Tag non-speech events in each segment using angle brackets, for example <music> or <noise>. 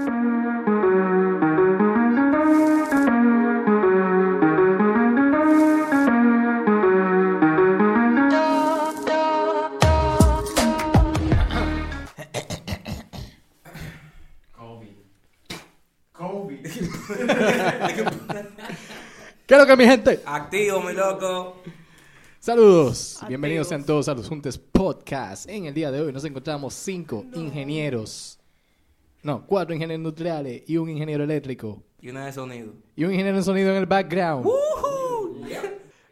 <laughs> ¿Qué es lo que mi gente? Activo, mi loco. Saludos, bienvenidos sean todos a los Juntes Podcast. En el día de hoy nos encontramos cinco ingenieros, no, cuatro ingenieros nucleares y un ingeniero eléctrico Y una de sonido. y un ingeniero de sonido en el background.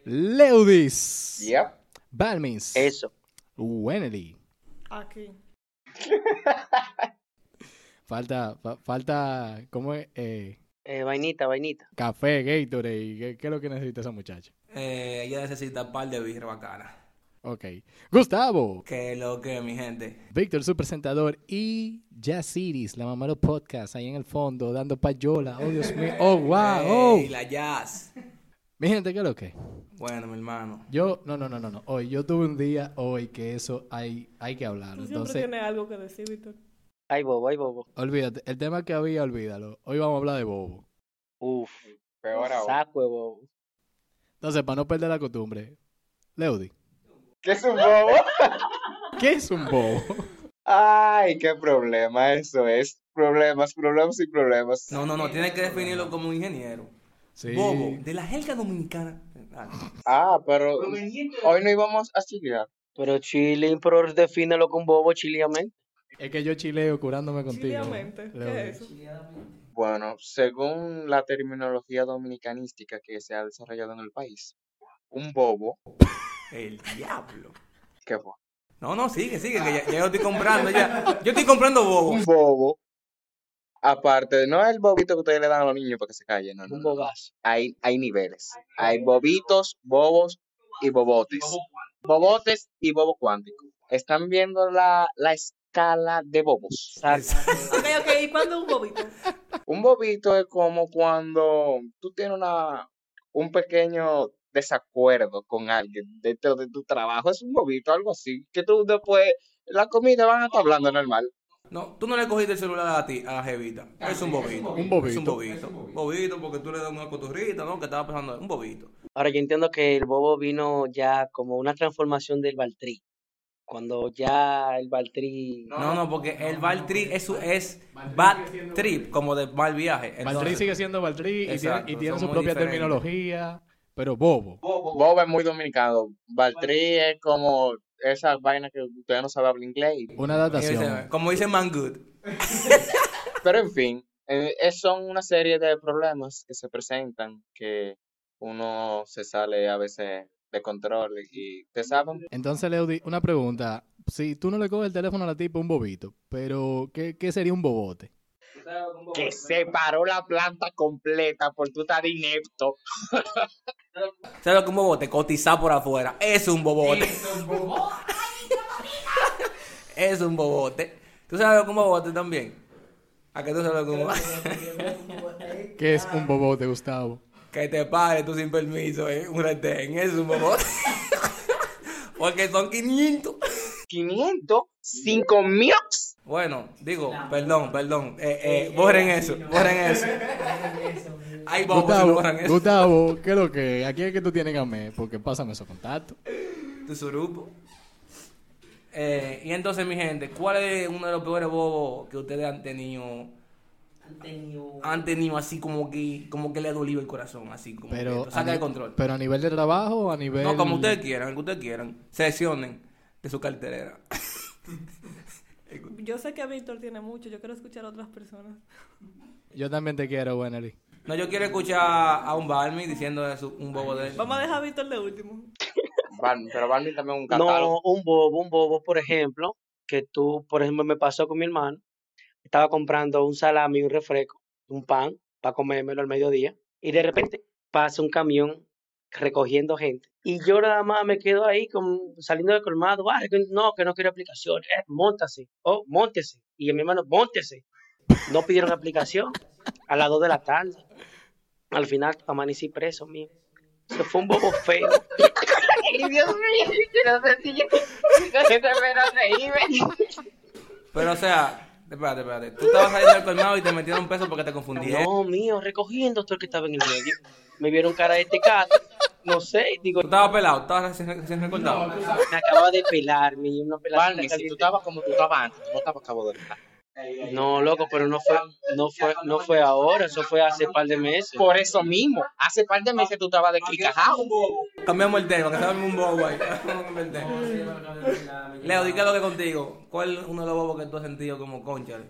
Leudis, Yep. Balmins, Eso. Wenely. Aquí. <laughs> Falta, fa- falta, ¿cómo es? Eh, Eh, vainita, vainita. café, Gatorade. ¿Qué, qué es lo que necesita esa muchacha? Eh, ella necesita un par de birra bacana. Ok. Gustavo, Que lo que, mi gente. Víctor, su presentador, y Jazz Iris, la mamá de los podcasts, ahí en el fondo, dando payola. Oh, Dios mío. Oh, <laughs> wow. Oh. Ey, la jazz. Mi gente, ¿qué es lo que? Bueno, mi hermano. Yo, no, no, no, no, no. Hoy, yo tuve un día hoy que eso hay, hay que Tú hablarlo. siempre Entonces, tienes algo que decir, Víctor. Ay, bobo, ay, bobo. olvídate. El tema que había, olvídalo. Hoy vamos a hablar de bobo. Uf. Peor aún. Saco de bobo. Entonces, para no perder la costumbre, Leudi, ¿Qué es un bobo? <laughs> ¿qué es un bobo? Ay, qué problema eso es. Problemas, problemas y problemas. No, no, no. Tienes que definirlo como un ingeniero. Sí. Bobo. De la jerga dominicana. Ah, Ah, pero hoy no íbamos a chilear. Pero chilling, pero defínelo con bobo chiliamente. Es que yo chileo curándome contigo. Chileamente. ¿Qué es eso? Bueno, según la terminología dominicanística que se ha desarrollado en el país, un bobo, el diablo. ¿qué fue? No, no, sigue, sigue, que ya, ya yo estoy comprando, ya. Yo estoy comprando bobo. Un bobo, aparte, no es el bobito que ustedes le dan a los niños para que se callen, no, no, Un no. bobazo. Hay, hay niveles. Hay bobitos, bobos y bobotes. Bobotes y bobo cuántico. ¿Están viendo la, la escala de bobos? Ok, ok. ¿Y cuándo es un bobito? Un bobito es como cuando tú tienes una, un pequeño desacuerdo con alguien dentro de tu trabajo. Es un bobito, algo así. Que tú después, la comida van a estar hablando normal. No, tú no le cogiste el celular a ti, a la jevita. Es un bobito. Un bobito. Es un bobito. Bobito porque tú le das una coturrita, ¿no? Que estaba pasando. Un bobito. Ahora yo entiendo que el bobo vino ya como una transformación del Baltrí. Cuando ya el Baltrí. No, no, porque el Bad Trip es, su- es Bad Trip, como de mal viaje. Entonces, sigue siendo Valdrí y tiene, y su propia diferentes. terminología, pero bobo. Bobo es muy dominicano. Baltrí es como esas vainas que ustedes no saben hablar inglés. y- Una adaptación. como dice Man Good. <laughs> Pero en fin, eh, es- son una serie de problemas que se presentan que uno se sale a veces de control y te saben. Entonces, Leudi, una pregunta. Si tú no le coges el teléfono a la tipa, un bobito, pero ¿qué, qué sería un bobote? Que se paró la planta completa por tu estar inepto. <laughs> ¿Sabes lo que es un bobote? Cotizar por afuera. Es un bobote. <laughs> es un bobote. ¿Tú sabes lo que es un bobote también? ¿A qué tú sabes lo que es un bobote? ¿Qué es un bobote, Gustavo? Que te pare tú sin permiso, ¿eh? Un retén. Es un bobote. <laughs> Porque son 500. 500, 5 mil. Bueno, digo, perdón, perdón. Eh, eh, borren eso, borren <laughs> eso. Hay bobos que no Gustavo, borran eso. Gustavo, ¿qué es lo que? Aquí es que tú tienes que porque pásame esos contactos. tu surupo. Eh, y entonces, mi gente, ¿cuál es uno de los peores bobos que ustedes han tenido? Han tenido así como que, como que le ha dolido el corazón, así como Pero, saca de control. pero a nivel de trabajo o a nivel... No, como ustedes quieran, el que ustedes quieran. Seleccionen de su carterera. <laughs> Yo sé que Víctor tiene mucho. Yo quiero escuchar a otras personas. Yo también te quiero, Wenely. No, yo quiero escuchar a un Balmy diciendo eso, un bobo de Vamos a dejar a Víctor de último. Pero Barney también es un catálogo. No, un bobo, un bobo, por ejemplo, que tú, por ejemplo, me pasó con mi hermano. Estaba comprando un salami y un refresco, un pan, para comérmelo al mediodía. Y de repente pasa un camión recogiendo gente. Y yo nada más me quedo ahí como saliendo del colmado. "Ah, no, que no quiero aplicación. Eh, móntase. Oh, móntese. Y mi hermano, móntese. No pidieron aplicación a las 2 de la tarde. Al final amanecí preso, mío. Eso fue un bobo feo. Ay, Dios mío, no sé si yo, no sé si reírme. Pero, o sea, Espérate, espérate. Tú estabas saliendo del colmado y te metieron un peso porque te confundí. ¿eh? No, mío, recogiendo todo el que estaba en el medio. Me vieron cara de tecato. No sé, digo, Tú estabas pelado, estabas recién, recién recortado. me acababa de pelar, mi una pelada. Barney, si tú estabas como tú estabas antes, tú no estabas acabo de estar. No, loco, pero no fue, no fue, no fue ahora, eso fue hace un par de meses. Por eso mismo, hace par de meses tú estabas de clicajao. Cambiamos el tema, que estaba en un bobo ahí. El tema. Leo, di qué es lo que contigo. ¿Cuál es uno de los bobos que tú has sentido como concha?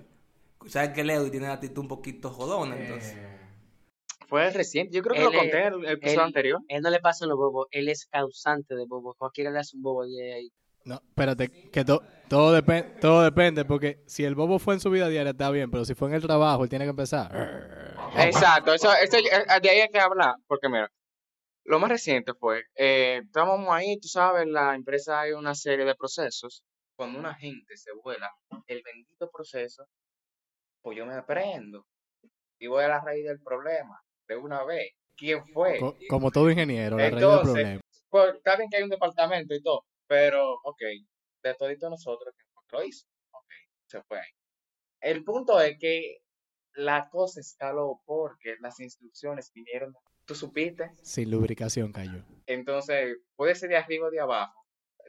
Sabes que Leo tiene la actitud un poquito jodona, entonces. Fue reciente, yo creo que Él lo conté en el episodio él- anterior. Él no le pasa los bobos, él es causante de bobos. Cualquiera le hace un bobo y ahí. No, espérate, que to- todo, depende todo depende, porque si el bobo fue en su vida diaria está bien, pero si fue en el trabajo, él tiene que empezar. Exacto, eso, eso, eh, de ahí hay que hablar, porque mira, lo más reciente fue, eh, estábamos ahí, tú sabes, en la empresa hay una serie de procesos, cuando una gente se vuela el bendito proceso, pues yo me prendo y voy a la raíz del problema de una vez. ¿Quién fue? Co- como todo ingeniero, la raíz del Entonces, problema. Pues, está bien que hay un departamento y todo, pero, ok, de todito nosotros, ¿quién fue que lo hizo? Ok, se fue ahí. El punto es que la cosa escaló porque las instrucciones vinieron, tú supiste, Sin lubricación cayó. entonces puede ser de arriba o de abajo,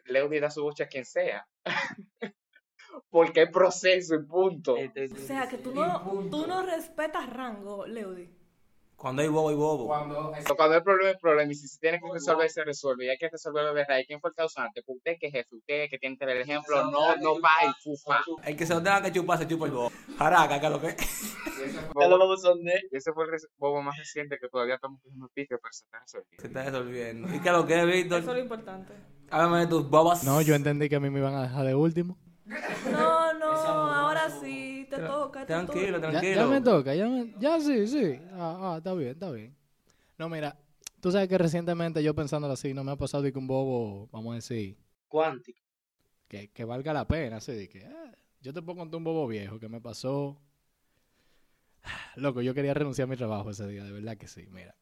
le da su bocha a quien sea, <laughs> porque hay proceso y punto. O sea, que tú no, tú no respetas rango, Leudi. Cuando hay bobo, hay bobo. Cuando, cuando hay problema, hay problema, y si se tiene que resolver, se resuelve, y hay que resolverlo de raíz. ¿Quién fue el causante? Usted que es jefe, usted que tiene que dar el ejemplo, no, no va y fufa. El que se lo tenga que chupar, se chupa el bobo. Jaraca, que es lo que. <laughs> Y ese fue, el bobo más reciente que todavía estamos cogiendo pique, pero se está resolviendo. Se está resolviendo. ¿Y qué es lo que es, Víctor? Eso es lo importante. Háblame de tus bobas. No, yo entendí que a mí me iban a dejar de último. No, no, ahora sí, te toca. te Tranquilo, toca. Ya, tranquilo. ya me toca, ya, me- ya sí, sí. Ah, ah, está bien, está bien. No, mira, tú sabes que recientemente yo pensándolo así, no me ha pasado de que un bobo, vamos a decir, Cuántico. que, que valga la pena, así de que ah, yo te puedo contar un bobo viejo que me pasó. <sighs> Loco, yo quería renunciar a mi trabajo ese día, de verdad que sí. Mira,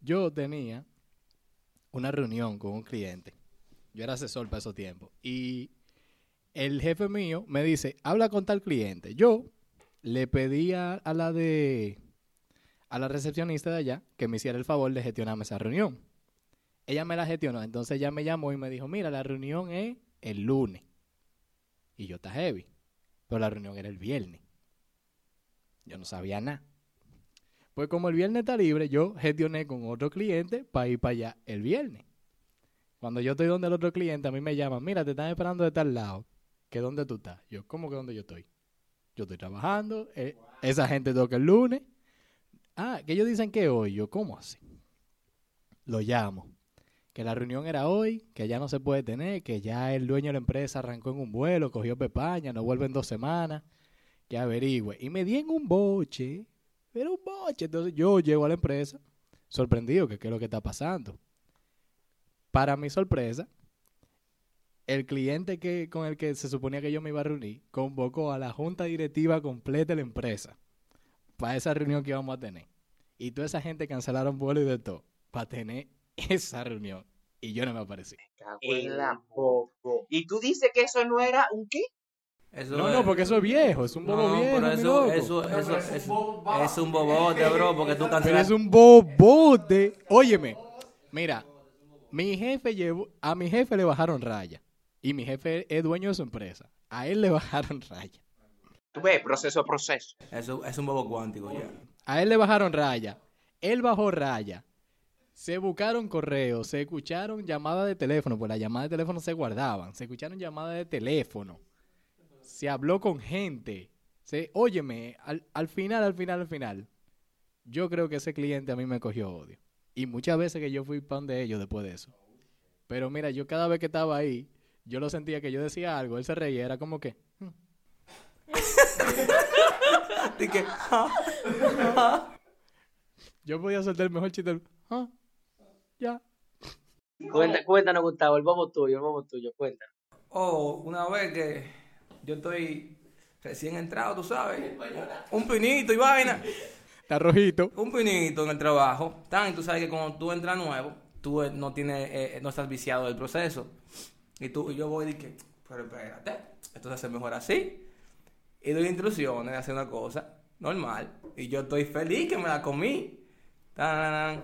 yo tenía una reunión con un cliente. Yo era asesor para esos tiempos. Y el jefe mío me dice, habla con tal cliente. Yo le pedí a, la de a la recepcionista de allá que me hiciera el favor de gestionarme esa reunión. Ella me la gestionó, entonces ella me llamó y me dijo, mira, la reunión es el lunes. Y yo está heavy. Pero la reunión era el viernes. Yo no sabía nada. Pues como el viernes está libre, yo gestioné con otro cliente para ir para allá el viernes. Cuando yo estoy donde el otro cliente, a mí me llaman, mira, te están esperando de tal lado. ¿Que dónde tú estás? Yo, ¿cómo que dónde yo estoy? Yo estoy trabajando, eh, esa gente toca el lunes. Ah, que ellos dicen que hoy. Yo, ¿cómo así? Lo llamo. Que la reunión era hoy, que ya no se puede tener, que ya el dueño de la empresa arrancó en un vuelo, cogió pepaña, no vuelve en dos semanas, que averigüe. Y me di en un boche, era un boche. Entonces yo llego a la empresa, sorprendido, que qué es lo que está pasando. Para mi sorpresa, el cliente que, con el que se suponía que yo me iba a reunir convocó a la junta directiva completa de la empresa para esa reunión que íbamos a tener. Y toda esa gente cancelaron vuelo y de todo para tener <laughs> esa reunión. Y yo no me aparecí. Cago en la. Y tú dices que eso no era un qué? Eso No, es- no, porque eso es viejo, es un bobo No, viejo. pero eso, loco. eso, eso, eso, es un bobote, bro, porque tú Pero cancelas. es un bobote. Óyeme, mira, mi jefe llevó, a mi jefe le bajaron raya. Y mi jefe es dueño de su empresa. A él le <laughs> bajaron raya. Tú ves, proceso a proceso. Eso es un bobo cuántico ya. A él le bajaron raya. Él bajó raya. Se buscaron correos, se escucharon llamadas de teléfono, pues las llamadas de teléfono se guardaban. Se escucharon llamadas de teléfono. Se habló con gente. Se, óyeme, al, al final, al final, al final, yo creo que ese cliente a mí me cogió odio. Y muchas veces que yo fui pan de ellos después de eso. Pero mira, yo cada vez que estaba ahí, yo lo sentía que yo decía algo, él se reía, era como que, "Hmm". <laughs> Así que, yo podía soltar el mejor chiste, "Ah, ya. Cuenta, cuéntanos, Gustavo, el bobo tuyo, el bobo tuyo, cuéntanos. oh, una vez que yo estoy recién entrado, tú sabes, un pinito y vaina. Está rojito. un pinito en el trabajo. Tan, tú sabes que cuando tú entras nuevo, tú eh, no tienes, eh, no estás viciado del proceso. Y tú y yo voy y dije, pero espérate, esto se hace mejor así. y doy instrucciones de una cosa normal. Y yo estoy feliz que me la comí. Tan,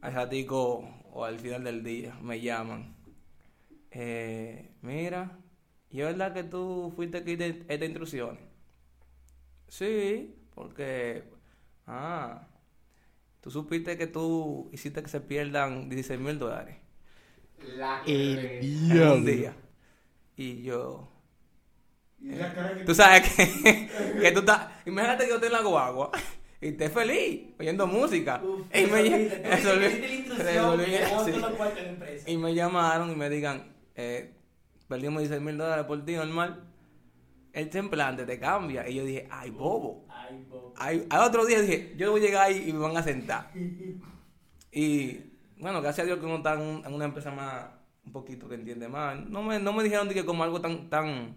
al ratico o al final del día me llaman. Eh, mira, ¿y es verdad que tú fuiste aquí de estas instrucciones? Sí, porque... Ah, tú supiste que tú hiciste que se pierdan 16 mil dólares El en diablo. un día. Y yo... eh, Tú sabes que, que tú estás... Imagínate que yo estoy en la guagua y esté feliz oyendo música. y, me, y me llamaron y me digan, eh, perdimos 16 mil dólares por ti, normal. El semblante te cambia. Y yo dije, ay, bobo. Ay, al otro día dije, yo voy a llegar ahí y me van a sentar. <laughs> Y bueno, gracias a Dios que uno está en, un- en una empresa más, un poquito que entiende más. No me, no me dijeron de que como algo tan, tan,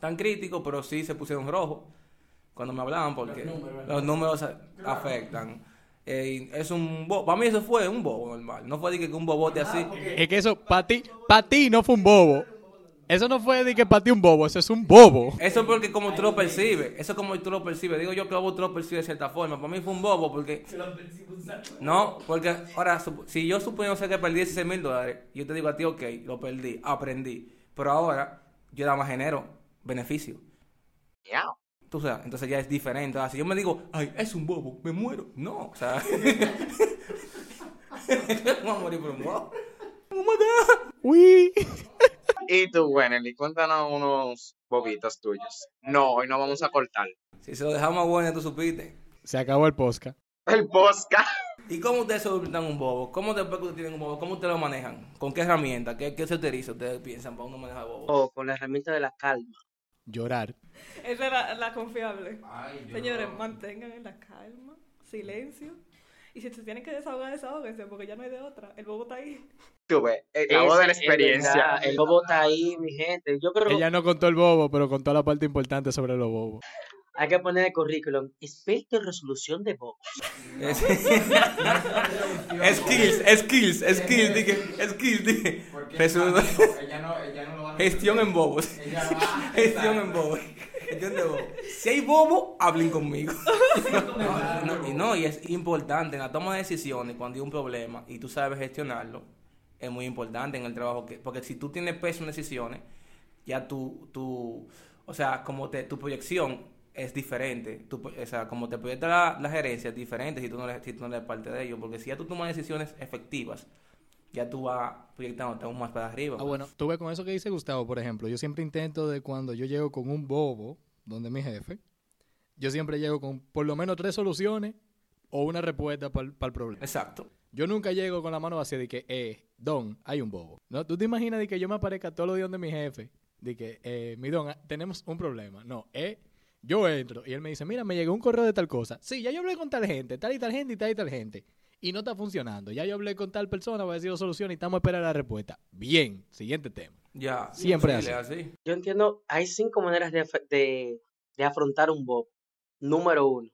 tan crítico, pero sí se pusieron rojos cuando me hablaban porque los números, afectan. Eh, es un bobo. Para mí eso fue un bobo normal. No fue de que un bobote así. Es que eso, para ti, pa' ti no fue un bobo. Eso no fue de que para ti un bobo, eso es un bobo. Eso es porque como tú lo percibes. Eso es como tú lo percibes. Digo yo que tú lo percibes de cierta forma. Para mí fue un bobo porque... No, porque ahora, si yo supongo sé que perdí 16 mil dólares, yo te digo a ti, ok, lo perdí, aprendí. Pero ahora, yo nada más genero beneficio. Miau. Tú sabes, entonces ya es diferente. Ahora, si yo me digo, ay, es un bobo, me muero. No, o sea... <laughs> Vamos a morir por un bobo. <laughs> Uy. <laughs> Y tú, Wenely, cuéntanos unos bobitos tuyos. No, hoy no vamos a cortar. Si se lo dejamos a bueno, tú supiste. Se acabó el posca. El Bosca. ¿Y cómo ustedes solucionan un bobo? ¿Cómo después que ustedes tienen un bobo? ¿Cómo ustedes lo manejan? ¿Con qué herramienta? ¿Qué, qué se utiliza ustedes piensan para uno manejar bobo? O con la herramienta de la calma. Llorar. Esa era la confiable. Señores, mantengan en la calma, silencio. Y si se tienen que desahogar, desahóguense, porque ya no hay de otra. El bobo está ahí. Tú ves, eh, voz de la experiencia. El bobo está ahí, mi gente. Yo creo que Ella no contó el bobo, pero contó la parte importante sobre los bobos. hay que poner el currículum. Experto en resolución de bobos. <laughs> Skills, skills, skills, dije, skills, dije. Resol- Ella no, ella no lo va a Gestión en bobos. Ella va <laughs> Gestión en bobos. Gestión de bobos. Si hay bobo, hablen conmigo. <laughs> No, no, y no, y es importante en la toma de decisiones cuando hay un problema y tú sabes gestionarlo, es muy importante en el trabajo que, porque si tú tienes peso en decisiones, ya tu, tu o sea, como te, tu proyección es diferente, tu, o sea, como te proyecta la, la gerencia es diferente si tú, no eres, si tú no eres parte de ello, porque si ya tú tomas decisiones efectivas, ya tú vas proyectándote aún más para arriba. Ah, bueno, tú ves con eso que dice Gustavo, por ejemplo. Yo siempre intento de cuando yo llego con un bobo, donde mi jefe, yo siempre llego con por lo menos tres soluciones o una respuesta para el problema. Exacto. Yo nunca llego con la mano vacía de que, eh, Don, hay un bobo. ¿No? ¿Tú te imaginas de que yo me aparezca todos los días donde mi jefe? De que, eh, mi Don, ah, tenemos un problema. No, eh, yo entro y él me dice, mira, me llegó un correo de tal cosa. Sí, ya yo hablé con tal gente, tal y tal gente y tal y tal gente. Y no está funcionando. Ya yo hablé con tal persona, voy a decir la solución y estamos a esperar la respuesta. Bien, siguiente tema. Ya. Siempre Sí, así. así. Yo entiendo, hay cinco maneras de, de, de afrontar un bobo. Número uno,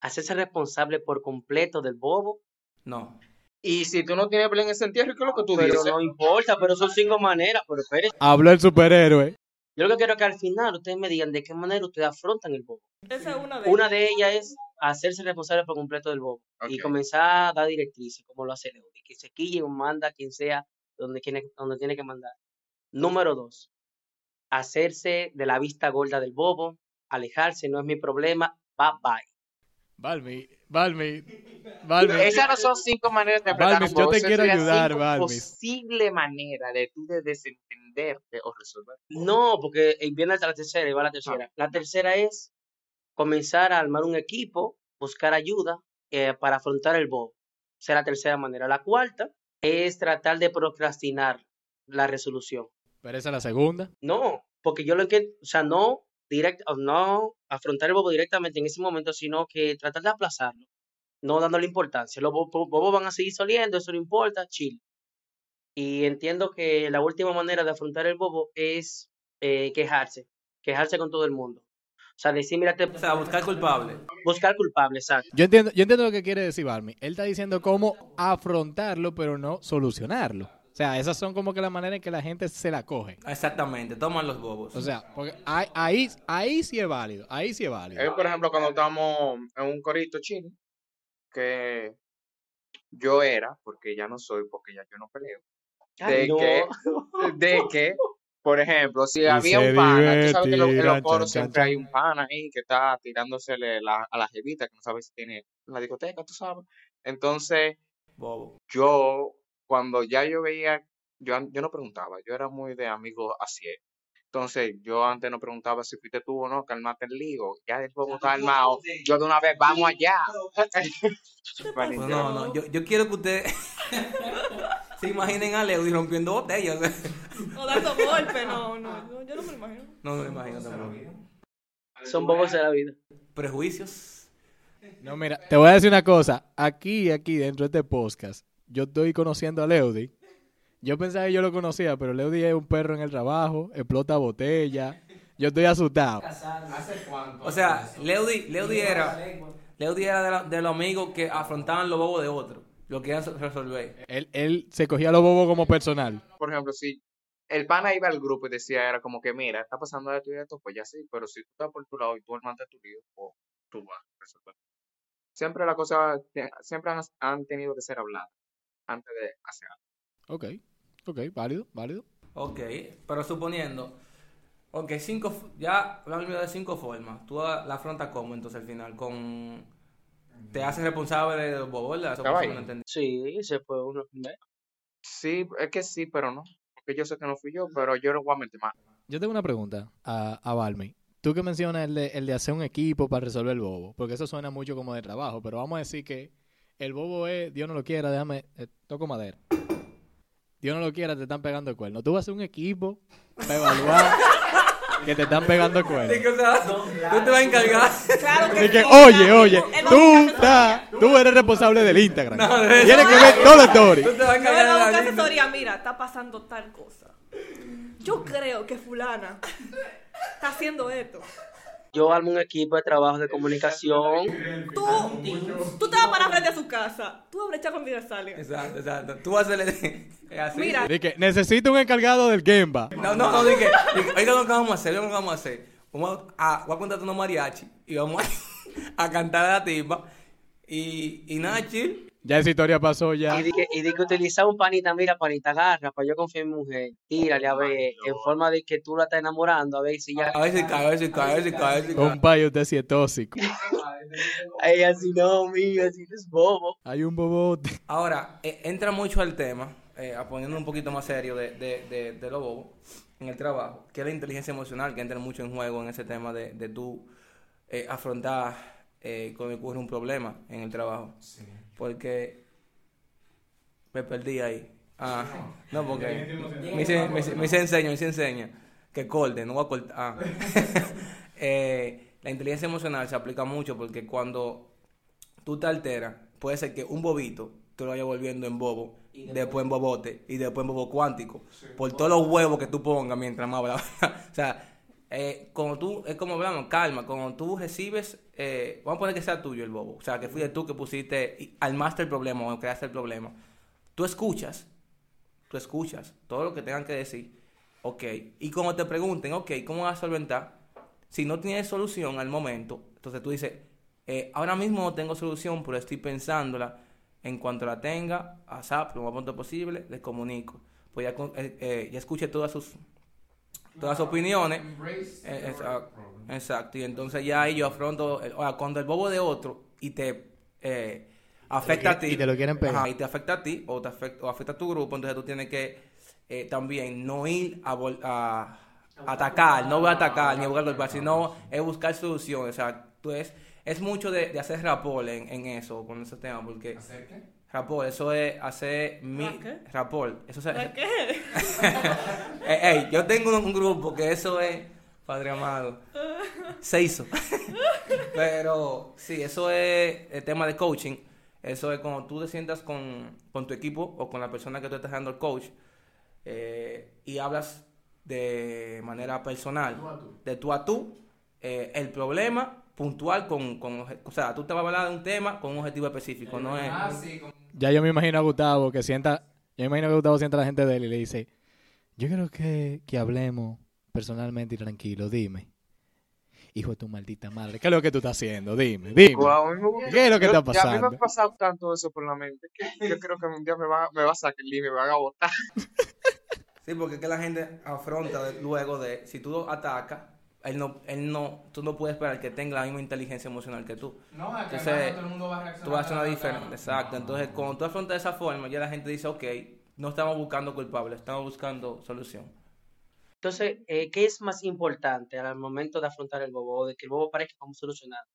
hacerse responsable por completo del bobo. No. Y si tú no tienes plan en ese entierro, ¿qué es lo que tú Pero dices? no importa, pero son cinco maneras. Pero espérese. Habló el superhéroe. Yo lo que quiero es que al final ustedes me digan de qué manera ustedes afrontan el bobo. Esa es una de Una de ellas es hacerse responsable por completo del bobo y comenzar a dar directrices, como lo hace Leo, que se quille o manda a quien sea donde tiene, donde tiene que mandar. Número dos, hacerse de la vista gorda del bobo, alejarse, no es mi problema, bye bye. Balmi, Balmi, Balmi. Esas no son cinco maneras de apretar Balmis, un yo te quiero ayudar, Balmis. posible manera de tú de desentenderte o resolver. No, porque eh, viene hasta la tercera y va la tercera. La tercera es comenzar a armar un equipo, buscar ayuda eh, para afrontar el bobo. Esa es la tercera manera. La cuarta es tratar de procrastinar la resolución. Pero esa es la segunda. No, porque yo lo que, o sea, no direct, o no afrontar el bobo directamente en ese momento, sino que tratar de aplazarlo, no dándole importancia. Los bo- bo- bobos van a seguir saliendo, eso no importa, chill. Y entiendo que la última manera de afrontar el bobo es eh, quejarse, quejarse con todo el mundo. O sea, decir, mira, te- O sea, buscar culpable. buscar culpable, exacto. Yo entiendo, yo entiendo lo que quiere decir Balmi. Él está diciendo cómo afrontarlo, pero no solucionarlo. O sea, esas son como que la manera en que la gente se la coge. Exactamente, toman los bobos. O sea, porque ahí, ahí, ahí sí es válido. Ahí sí es válido. Por ejemplo, cuando estamos en un corito chino, que yo era, porque ya no soy, porque ya yo no peleo, Ay, de no. que, de que, por ejemplo, si Y había un pana, tú sabes que en los- en los divertirán, coros chan, siempre chan, hay un pana ahí que está tirándosele la- a la jevita, que no sabe si tiene la discoteca, tú sabes. Entonces, Bobo. yo, cuando ya yo veía, yo, yo no preguntaba, yo era muy de amigo así. Entonces, yo antes no preguntaba si fuiste tú o no, calmate el lío. Ya después que está armado, yo de una vez, vamos allá. <laughs> No, no, yo, yo quiero que ustedes <laughs> se imaginen a Leo y rompiendo botellas. O dando golpes, no, no, no, yo no me lo imagino. No me imagino tampoco. Son bobos de la vida. Prejuicios. No, mira, te voy a decir una cosa. Aquí, aquí, dentro de este podcast, yo estoy conociendo a Leody. Yo pensaba que yo lo conocía, pero Leody es un perro en el trabajo, explota botella. Yo estoy asustado. O sea, Leody, Leody era, Leody era de, la- de los amigos que afrontaban los bobos de otros. Lo que querían resolver. Él, él se cogía los bobos como personal. Por ejemplo, si el pana iba al grupo y decía, era como que, mira, está pasando esto y esto, pues ya sí, pero si tú estás por tu lado y tú armaste tu lío, pues tú vas a resolver. Siempre las cosas, siempre han, han tenido que ser habladas antes de hacer algo. Ok, ok, válido, válido. Ok, pero suponiendo, ok, cinco, ya hablamos de cinco formas. Tú la afrontas como entonces al final, con, te haces responsable de los bobos, ¿verdad? Eso lo no entendí. Sí, se fue uno primero. Sí, es que sí, pero no. Porque yo sé que no fui yo, pero yo no voy a mentir más. Yo tengo una pregunta a, a Balmi. Tú que mencionas el de, el de hacer un equipo para resolver el bobo, porque eso suena mucho como de trabajo, pero vamos a decir que el bobo es, Dios no lo quiera, déjame, eh, toco madera. Dios no lo quiera, te están pegando el cuerno. Tú vas a hacer un equipo para evaluar <laughs> que te están pegando el cuerno. Sí, que, o sea, tú te vas a encargar. Claro que que, sí, oye, oye, tú, estás- tú eres responsable del Instagram. No, de eso. Tienes que ver toda la story. Tú te vas a encargar le voy a de buscar la lista. asesoría, mira, está pasando tal cosa. Yo creo que fulana está haciendo esto. Yo armo un equipo de trabajo de comunicación. Tú, tú te vas para frente a su casa. Tú abres con Salia. Exacto, exacto. Tú vas a hacerle <laughs> así. Mira. Di que necesito un encargado del Gemba. No, no, no, dije, dije, oiga lo que vamos a hacer, oiga lo que vamos a hacer. Vamos a, voy a contratar unos mariachi y vamos a, <laughs> a cantar a la timba. Y, y nada, chill. Ya esa historia pasó ya. Y de que, y de que utiliza un panita, mira, panita, agarra, para yo confiar en mi mujer. Tírale a ver, en forma de que tú la estás enamorando, a ver si ya. A ver si cae, a ver si cae, a ver si cae. Compa, y usted sí es tóxico. <laughs> Ay, así no, mío, así no es bobo. Hay un bobote. Ahora, eh, entra mucho al tema, eh, a poniendo un poquito más serio de, de, de, de lo bobo en el trabajo, que es la inteligencia emocional, que entra mucho en juego en ese tema de, de tú eh, afrontar eh, cuando ocurre un problema en el trabajo. Porque me perdí ahí. Ah, no, porque me hice, me, hice- me hice enseña, me hice enseña. Que corte, no voy a cortar. Ah. <laughs> Eh, la inteligencia emocional se aplica mucho porque cuando tú te alteras, puede ser que un bobito te lo vaya volviendo en bobo, después en bobote y después en bobo cuántico. por todos los huevos que tú pongas mientras más hablas. <laughs> o sea, eh, como tú, es como hablamos, calma, cuando tú recibes, eh, vamos a poner que sea tuyo el bobo. O sea, que fuiste tú que pusiste, armaste el problema o creaste el problema. Tú escuchas, tú escuchas todo lo que tengan que decir, ok. Y como te pregunten, ok, ¿cómo vas a solventar? Si no tienes solución al momento, entonces tú dices, eh, ahora mismo no tengo solución, pero estoy pensándola. En cuanto la tenga, a SAP, lo más pronto posible, les comunico. Pues ya, eh, eh, ya escuché todas sus todas sus opiniones. Eh, exacto, exacto. Y entonces ya ahí yo afronto, el- ahora, cuando el bobo de otro y te eh, afecta a ti. Y te lo quieren pegar. Ajá, y te afecta a ti o, te afecta, o afecta a tu grupo, entonces tú tienes que eh, también no ir a, vol- a atacar, no voy a atacar ni a buscar golpear, sino es buscar soluciones. O sea, tú es, es mucho de, de hacer rapport en, en eso, con ese tema, porque... ¿Hacer qué? Rapport, eso es hacer mi... ¿Ah, qué? Rapport, eso es... ¿Por qué? <laughs> Ey, ey, yo tengo un, un grupo que eso es, Padre amado, se hizo. <laughs> Pero sí, eso es el tema de coaching. Eso es cuando tú te sientas con, con tu equipo o con la persona que tú estás dando el coach eh, y hablas de manera personal, de tú a tú, eh, el problema puntual con, con... O sea, tú te vas a hablar de un tema con un objetivo específico, no es... Ah, sí, con- Ya yo me imagino a Gustavo que sienta, Yo imagino que Gustavo sienta a la gente de él y le dice, yo creo que, que hablemos personalmente y tranquilo, dime. Hijo de tu maldita madre, ¿qué es lo que tú estás haciendo? Dime, dime. Me- ¿Qué es lo que yo- está ya A mí me pasando? ha pasado tanto eso por la mente que yo creo que un día me va, me va a sacar y me van a botar. Sí, porque es que la gente afronta de- luego de, si tú atacas, él no, él no, tú no puedes esperar que tenga la misma inteligencia emocional que tú. No, es que Entonces, todo el mundo va a reaccionar. Tú vas a hacer una de la diferencia. misma Exacto. Entonces, cuando tú afrontas de esa forma, ya la gente dice, ok, no estamos buscando culpables, estamos buscando solución. Entonces, eh, ¿qué es más importante al momento de afrontar el bobo o de que el bobo parezca como solucionarlo?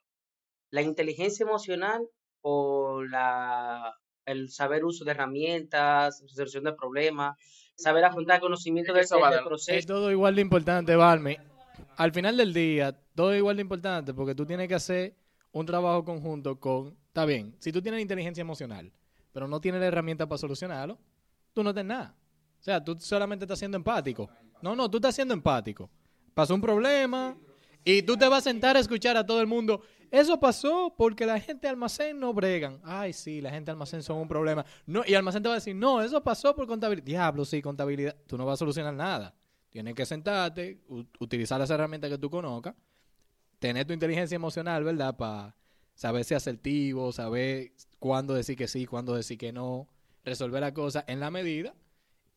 ¿La inteligencia emocional o la, el saber uso de herramientas, resolución de problemas, saber afrontar conocimiento del, de- Es proceso? todo igual de importante, Balme. Al final del día, todo es igual de importante porque tú tienes que hacer un trabajo conjunto con... Está bien, si tú tienes inteligencia emocional, pero no tienes la herramienta para solucionarlo, tú no tienes nada. O sea, tú solamente estás siendo empático. No, no, tú estás siendo empático. Pasó un problema y tú te vas a sentar a escuchar a todo el mundo. Eso pasó porque la gente almacén no bregan. Ay, sí, la gente almacén son un problema. No, y almacén te va a decir, no, eso pasó por contabilidad. Diablo, sí, contabilidad. Tú no vas a solucionar nada. Tienes que sentarte, utilizar las herramientas que tú conozcas, tener tu inteligencia emocional, ¿verdad? Para saber ser asertivo, saber cuándo decir que sí, cuándo decir que no, resolver la cosa en la medida,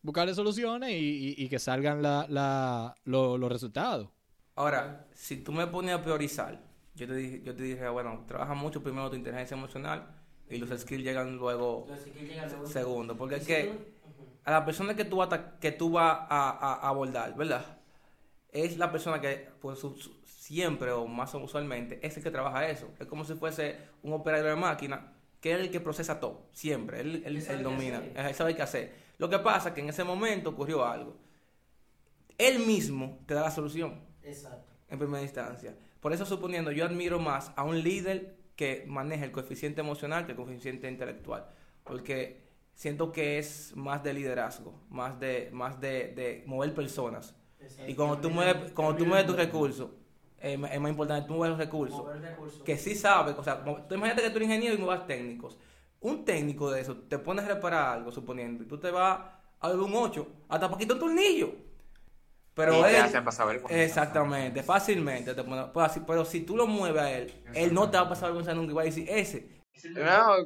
buscarle soluciones y, y- y que salgan la, la- lo- los resultados. Ahora, si tú me pones a priorizar, yo te dije, yo te dije, bueno, trabaja mucho primero tu inteligencia emocional y los skills llegan luego segundo. Porque es que a la persona que tú, vas a- que tú vas a, a- a abordar, ¿verdad? Es la persona que, pues, su- su- siempre o más usualmente, es el que trabaja eso. Es como si fuese un operador de máquina, que es el que procesa todo, siempre. Él, él- él domina, él sabe qué hacer. Lo que pasa es que en ese momento ocurrió algo. Él mismo te da la solución Exacto. en primera instancia. Por eso, suponiendo, yo admiro más a un líder que maneja el coeficiente emocional que el coeficiente intelectual. Porque siento que es más de liderazgo, más de, más de, de mover personas. Y cuando tú mueves, cuando tú mueves tus recursos, eh, es más importante, tú mueves los recursos. Que sí sabes, o sea, tú imagínate que tú eres ingeniero y muevas técnicos. Un técnico de eso te pones a reparar algo, suponiendo, y tú te vas a ver un 8, hasta para quitar un tornillo. Pero Y te él- hacen pasar vergüenza. Exactamente, fácilmente. Te pone- pues así, pero si tú lo mueves a él, él no te va a pasar vergüenza nunca y va a decir, ese. No,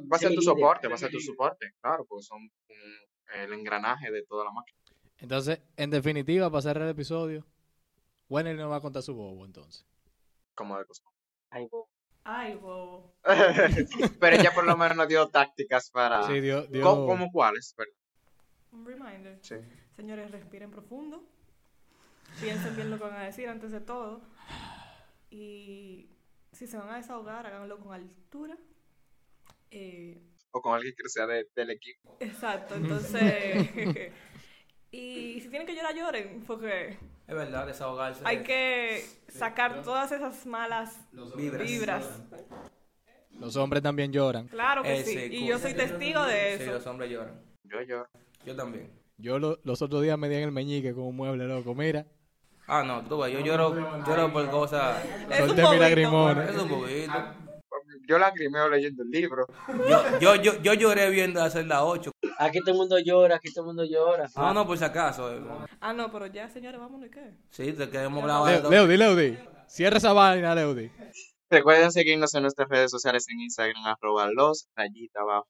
va a ser tu soporte, va a ser tu soporte, claro, porque son mm, el engranaje de toda la máquina. Entonces, en definitiva, para cerrar el episodio, Wenel nos va a contar su bobo, entonces. Como de costumbre. Ay, bobo. Ay, bobo. <laughs> Pero ella por lo menos nos dio tácticas para... Sí, dio, dio- ¿Cómo, cómo cuáles? Un reminder. Sí. Señores, respiren profundo. Piensen bien lo que van a decir antes de todo. Y si se van a desahogar, háganlo con altura. Eh, O con alguien que sea de- del equipo. exacto, entonces. <laughs> <laughs> y si tienen que llorar, lloren, porque Es verdad, desahogarse. hay que sacar todas esas malas Vibras. vibras. Los hombres también lloran. Claro que Eh, sí. sí, Y yo soy testigo de Sí, eso. los hombres lloran. Yo lloro. Yo también. Yo lo- los otros días me di en el meñique con un mueble loco. Mira, Ah, no, tú ves, yo lloro, lloro por cosas. Es un. Es un poquito. Yo lagrimeo leyendo el libro. Yo, yo, yo, yo lloré viendo hacer la 8. Aquí todo el mundo llora, aquí todo el mundo llora. No, no, por si acaso. eh. Ah, no, pero ya, señores, vámonos, ¿y qué? Sí, te de Leo- todo. Leudi, Leudi. Cierra esa vaina, Leudi. Recuerden seguirnos en nuestras redes sociales en Instagram, arroba los rayita abajo.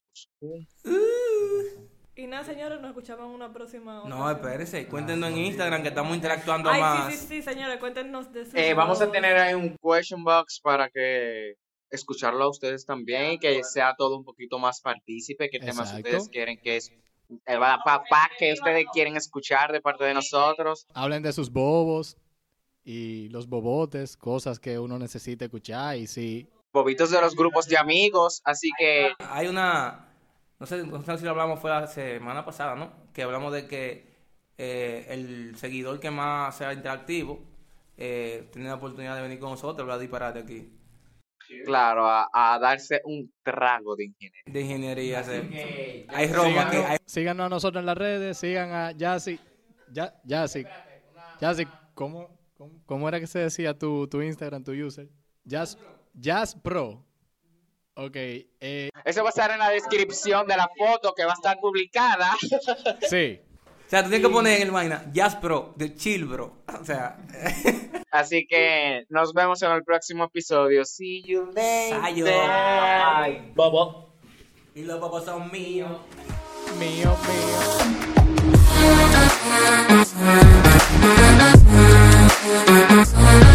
Y nada, señores, nos escuchamos en una próxima. No, ocasión. espérese, cuéntenos en Instagram que estamos interactuando Ay, más. sí, sí, sí, señores, cuéntenos de sus Eh, vamos a tener ahí un question box para que escucharlo a ustedes también que sea todo un poquito más partícipe, qué temas Exacto. ustedes quieren que es eh, va- pa, pa- que ustedes quieren escuchar de parte de nosotros. Hablen de sus bobos y los bobotes, cosas que uno necesita escuchar. Y sí, Bobitos de los grupos de amigos, así que Hay una, no sé, no sé si lo hablamos fue la semana pasada, ¿no? Que hablamos de que eh, el seguidor que más sea interactivo eh, tiene la oportunidad de venir con nosotros, hablar disparate aquí. Claro, a, a darse un trago de ingeniería. De ingeniería. sí. Hay Roma hay- síganos a nosotros en las redes, sigan a Yassi. Ya, Yassi. Yassi, ¿cómo, cómo, cómo era que se decía tu, tu Instagram, tu user? Jazz, Jazz Pro. Ok, eh, Eso va a estar en la descripción de la foto que va a estar publicada. sí. <laughs> O sea, tú tienes que poner en el vaina Jazz Pro, de Chill Bro. <laughs> O sea. <laughs> Así que nos vemos en el próximo episodio. See you later. Bye. Bobo. Y los bobos son míos. Mío, mío. <laughs>